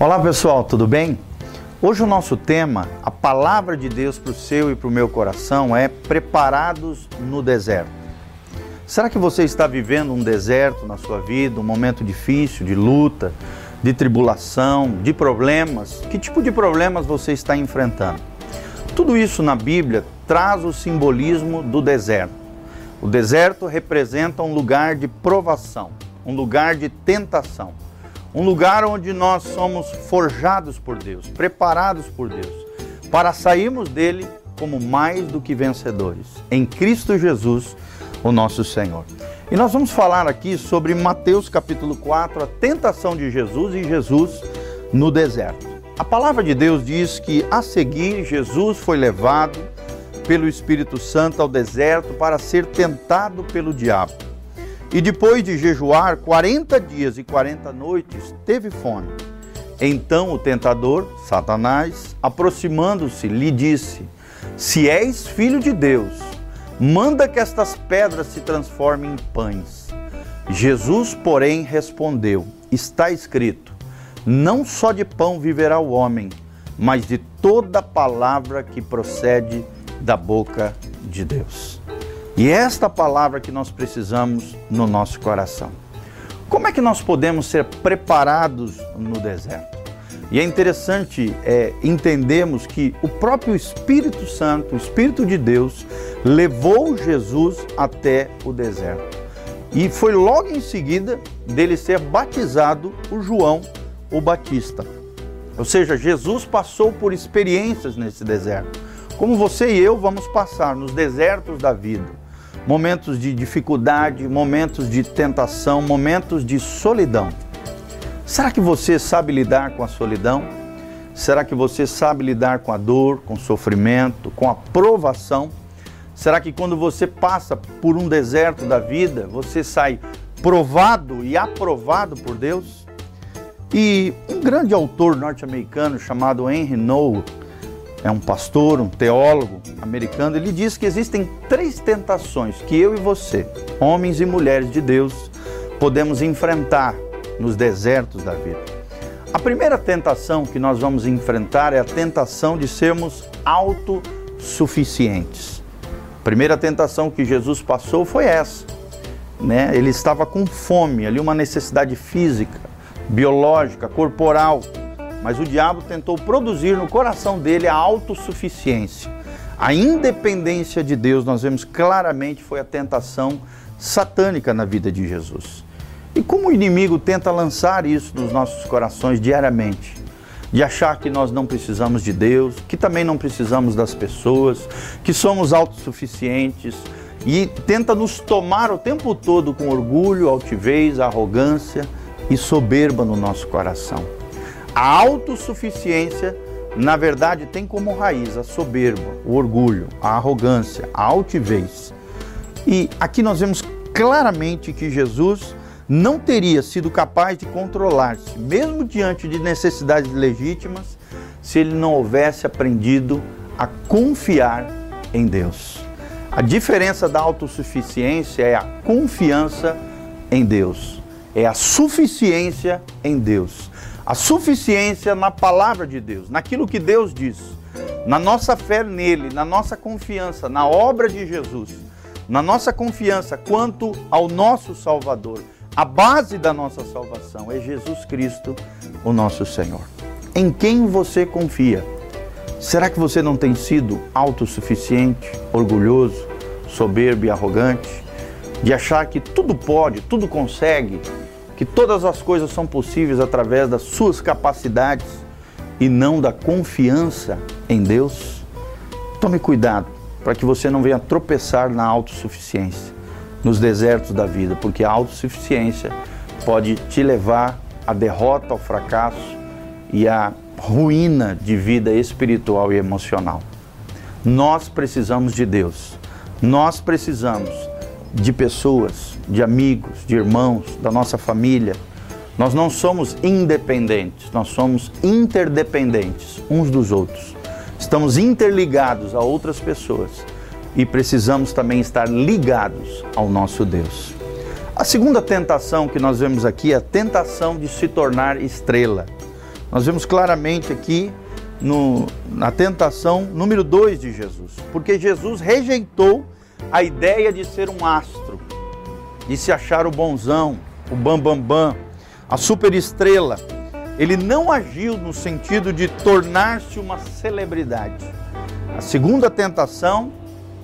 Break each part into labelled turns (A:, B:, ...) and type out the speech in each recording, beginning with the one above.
A: Olá pessoal, tudo bem? Hoje o nosso tema, a palavra de Deus para o seu e para o meu coração é preparados no deserto. Será que você está vivendo um deserto na sua vida, um momento difícil, de luta, de tribulação, de problemas? Que tipo de problemas você está enfrentando? Tudo isso na Bíblia traz o simbolismo do deserto. O deserto representa um lugar de provação, um lugar de tentação um lugar onde nós somos forjados por Deus, preparados por Deus, para sairmos dele como mais do que vencedores, em Cristo Jesus, o nosso Senhor. E nós vamos falar aqui sobre Mateus capítulo 4, a tentação de Jesus e Jesus no deserto. A palavra de Deus diz que a seguir Jesus foi levado pelo Espírito Santo ao deserto para ser tentado pelo diabo. E depois de jejuar 40 dias e 40 noites, teve fome. Então o tentador, Satanás, aproximando-se, lhe disse: Se és filho de Deus, manda que estas pedras se transformem em pães. Jesus, porém, respondeu: Está escrito: Não só de pão viverá o homem, mas de toda palavra que procede da boca de Deus. E esta palavra que nós precisamos no nosso coração. Como é que nós podemos ser preparados no deserto? E é interessante é, entendermos que o próprio Espírito Santo, o Espírito de Deus, levou Jesus até o deserto. E foi logo em seguida dele ser batizado o João o Batista. Ou seja, Jesus passou por experiências nesse deserto, como você e eu vamos passar nos desertos da vida momentos de dificuldade, momentos de tentação, momentos de solidão. Será que você sabe lidar com a solidão? Será que você sabe lidar com a dor, com o sofrimento, com a provação? Será que quando você passa por um deserto da vida, você sai provado e aprovado por Deus? E um grande autor norte-americano chamado Henry Now, é um pastor, um teólogo americano, ele diz que existem três tentações que eu e você, homens e mulheres de Deus, podemos enfrentar nos desertos da vida. A primeira tentação que nós vamos enfrentar é a tentação de sermos autossuficientes. A primeira tentação que Jesus passou foi essa. Né? Ele estava com fome, ali uma necessidade física, biológica, corporal mas o diabo tentou produzir no coração dele a autossuficiência. A independência de Deus, nós vemos claramente, foi a tentação satânica na vida de Jesus. E como o inimigo tenta lançar isso nos nossos corações diariamente? De achar que nós não precisamos de Deus, que também não precisamos das pessoas, que somos autossuficientes, e tenta nos tomar o tempo todo com orgulho, altivez, arrogância e soberba no nosso coração. A autossuficiência, na verdade, tem como raiz a soberba, o orgulho, a arrogância, a altivez. E aqui nós vemos claramente que Jesus não teria sido capaz de controlar-se, mesmo diante de necessidades legítimas, se ele não houvesse aprendido a confiar em Deus. A diferença da autossuficiência é a confiança em Deus, é a suficiência em Deus a suficiência na palavra de Deus, naquilo que Deus diz, na nossa fé nele, na nossa confiança na obra de Jesus, na nossa confiança quanto ao nosso Salvador. A base da nossa salvação é Jesus Cristo, o nosso Senhor. Em quem você confia? Será que você não tem sido autossuficiente, orgulhoso, soberbo e arrogante? De achar que tudo pode, tudo consegue, que todas as coisas são possíveis através das suas capacidades e não da confiança em Deus? Tome cuidado para que você não venha tropeçar na autossuficiência, nos desertos da vida, porque a autossuficiência pode te levar à derrota, ao fracasso e à ruína de vida espiritual e emocional. Nós precisamos de Deus. Nós precisamos de pessoas, de amigos, de irmãos, da nossa família. Nós não somos independentes, nós somos interdependentes uns dos outros. Estamos interligados a outras pessoas e precisamos também estar ligados ao nosso Deus. A segunda tentação que nós vemos aqui é a tentação de se tornar estrela. Nós vemos claramente aqui no, na tentação número 2 de Jesus, porque Jesus rejeitou a ideia de ser um astro, de se achar o bonzão, o bambambam, bam, bam, a superestrela. Ele não agiu no sentido de tornar-se uma celebridade. A segunda tentação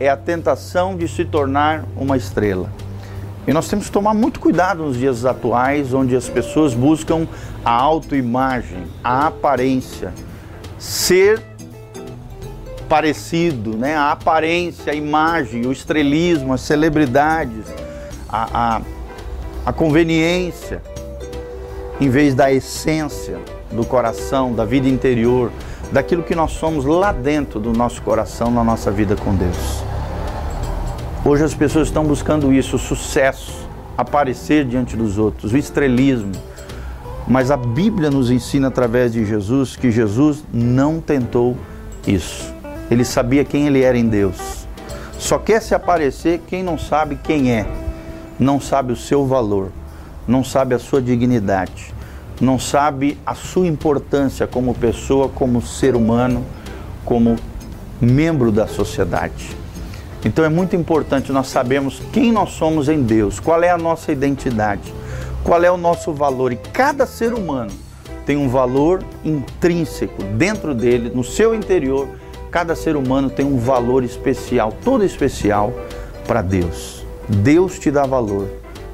A: é a tentação de se tornar uma estrela. E nós temos que tomar muito cuidado nos dias atuais, onde as pessoas buscam a autoimagem, a aparência, ser parecido, né? a aparência, a imagem, o estrelismo, as celebridades, a, a, a conveniência, em vez da essência do coração, da vida interior, daquilo que nós somos lá dentro do nosso coração, na nossa vida com Deus. Hoje as pessoas estão buscando isso, o sucesso, aparecer diante dos outros, o estrelismo. Mas a Bíblia nos ensina através de Jesus que Jesus não tentou isso. Ele sabia quem ele era em Deus. Só quer se aparecer quem não sabe quem é, não sabe o seu valor, não sabe a sua dignidade, não sabe a sua importância como pessoa, como ser humano, como membro da sociedade. Então é muito importante nós sabermos quem nós somos em Deus, qual é a nossa identidade, qual é o nosso valor. E cada ser humano tem um valor intrínseco dentro dele, no seu interior. Cada ser humano tem um valor especial, todo especial para Deus. Deus te dá valor,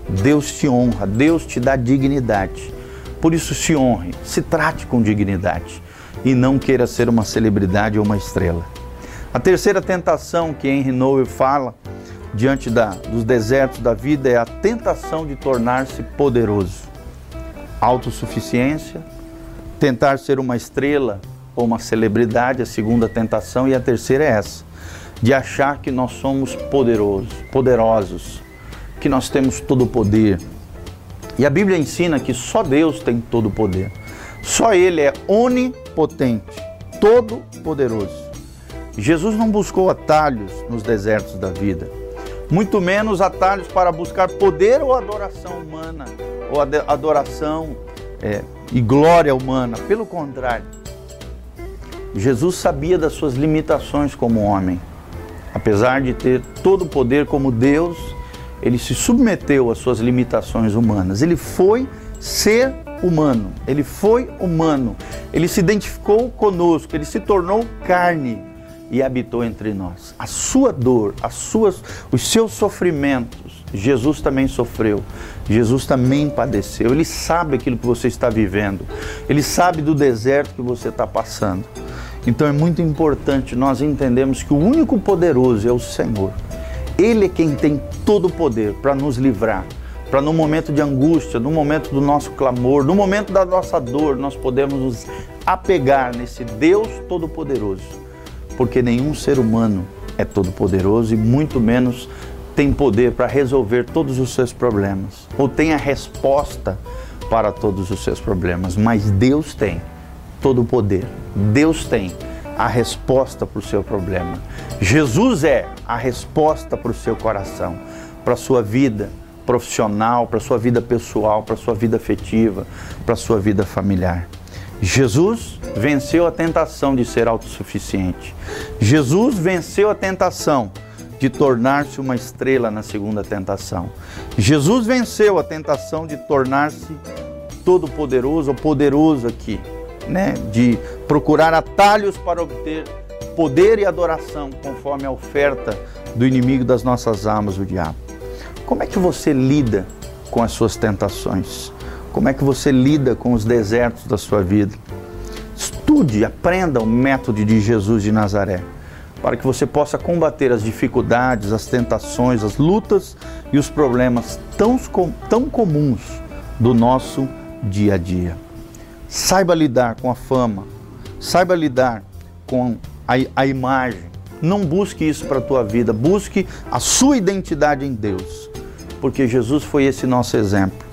A: Deus te honra, Deus te dá dignidade. Por isso, se honre, se trate com dignidade e não queira ser uma celebridade ou uma estrela. A terceira tentação que Henry Noel fala diante da, dos desertos da vida é a tentação de tornar-se poderoso. Autossuficiência, tentar ser uma estrela ou uma celebridade, a segunda tentação, e a terceira é essa, de achar que nós somos poderosos, poderosos, que nós temos todo o poder. E a Bíblia ensina que só Deus tem todo o poder. Só Ele é onipotente, todo poderoso. Jesus não buscou atalhos nos desertos da vida, muito menos atalhos para buscar poder ou adoração humana, ou adoração é, e glória humana. Pelo contrário, Jesus sabia das suas limitações como homem. Apesar de ter todo o poder como Deus, ele se submeteu às suas limitações humanas. Ele foi ser humano, ele foi humano, ele se identificou conosco, ele se tornou carne e habitou entre nós. A sua dor, as suas, os seus sofrimentos, Jesus também sofreu. Jesus também padeceu. Ele sabe aquilo que você está vivendo. Ele sabe do deserto que você está passando. Então é muito importante nós entendermos que o único poderoso é o Senhor. Ele é quem tem todo o poder para nos livrar, para no momento de angústia, no momento do nosso clamor, no momento da nossa dor, nós podemos nos apegar nesse Deus Todo-Poderoso porque nenhum ser humano é todo-poderoso e muito menos tem poder para resolver todos os seus problemas ou tem a resposta para todos os seus problemas, mas Deus tem todo o poder. Deus tem a resposta para o seu problema. Jesus é a resposta para o seu coração, para a sua vida profissional, para a sua vida pessoal, para a sua vida afetiva, para a sua vida familiar. Jesus venceu a tentação de ser autossuficiente. Jesus venceu a tentação de tornar-se uma estrela na segunda tentação. Jesus venceu a tentação de tornar-se todo-poderoso ou poderoso aqui, né? De procurar atalhos para obter poder e adoração conforme a oferta do inimigo das nossas almas, o diabo. Como é que você lida com as suas tentações? Como é que você lida com os desertos da sua vida? Estude, aprenda o método de Jesus de Nazaré, para que você possa combater as dificuldades, as tentações, as lutas e os problemas tão, tão comuns do nosso dia a dia. Saiba lidar com a fama, saiba lidar com a, a imagem. Não busque isso para a tua vida, busque a sua identidade em Deus, porque Jesus foi esse nosso exemplo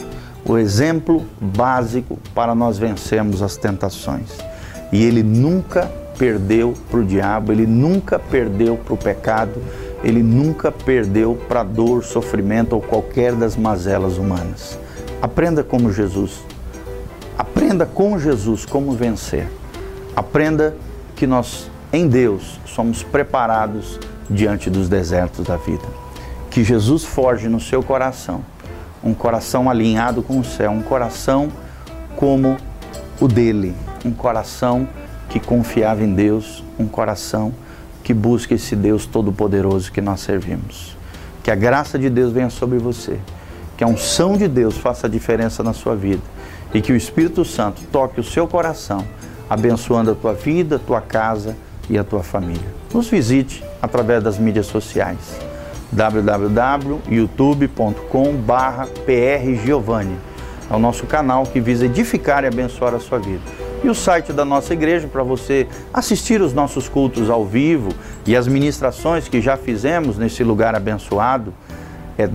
A: o exemplo básico para nós vencermos as tentações. E ele nunca perdeu para o diabo, ele nunca perdeu para o pecado, ele nunca perdeu para dor, sofrimento ou qualquer das mazelas humanas. Aprenda como Jesus. Aprenda com Jesus como vencer. Aprenda que nós, em Deus, somos preparados diante dos desertos da vida. Que Jesus forge no seu coração um coração alinhado com o céu, um coração como o dele, um coração que confiava em Deus, um coração que busca esse Deus todo-poderoso que nós servimos. Que a graça de Deus venha sobre você, que a unção de Deus faça a diferença na sua vida e que o Espírito Santo toque o seu coração, abençoando a tua vida, a tua casa e a tua família. Nos visite através das mídias sociais www.youtube.com/prgiovanni. É o nosso canal que visa edificar e abençoar a sua vida. E o site da nossa igreja para você assistir os nossos cultos ao vivo e as ministrações que já fizemos nesse lugar abençoado é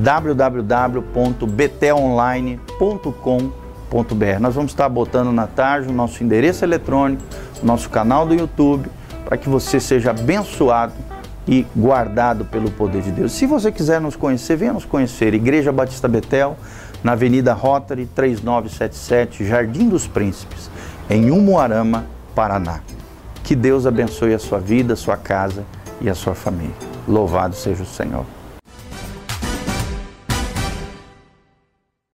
A: www.btonline.com.br. Nós vamos estar botando na tarde o nosso endereço eletrônico, o nosso canal do YouTube, para que você seja abençoado e guardado pelo poder de Deus. Se você quiser nos conhecer, venha nos conhecer. Igreja Batista Betel, na Avenida Rotary 3977, Jardim dos Príncipes, em Umuarama, Paraná. Que Deus abençoe a sua vida, a sua casa e a sua família. Louvado seja o Senhor.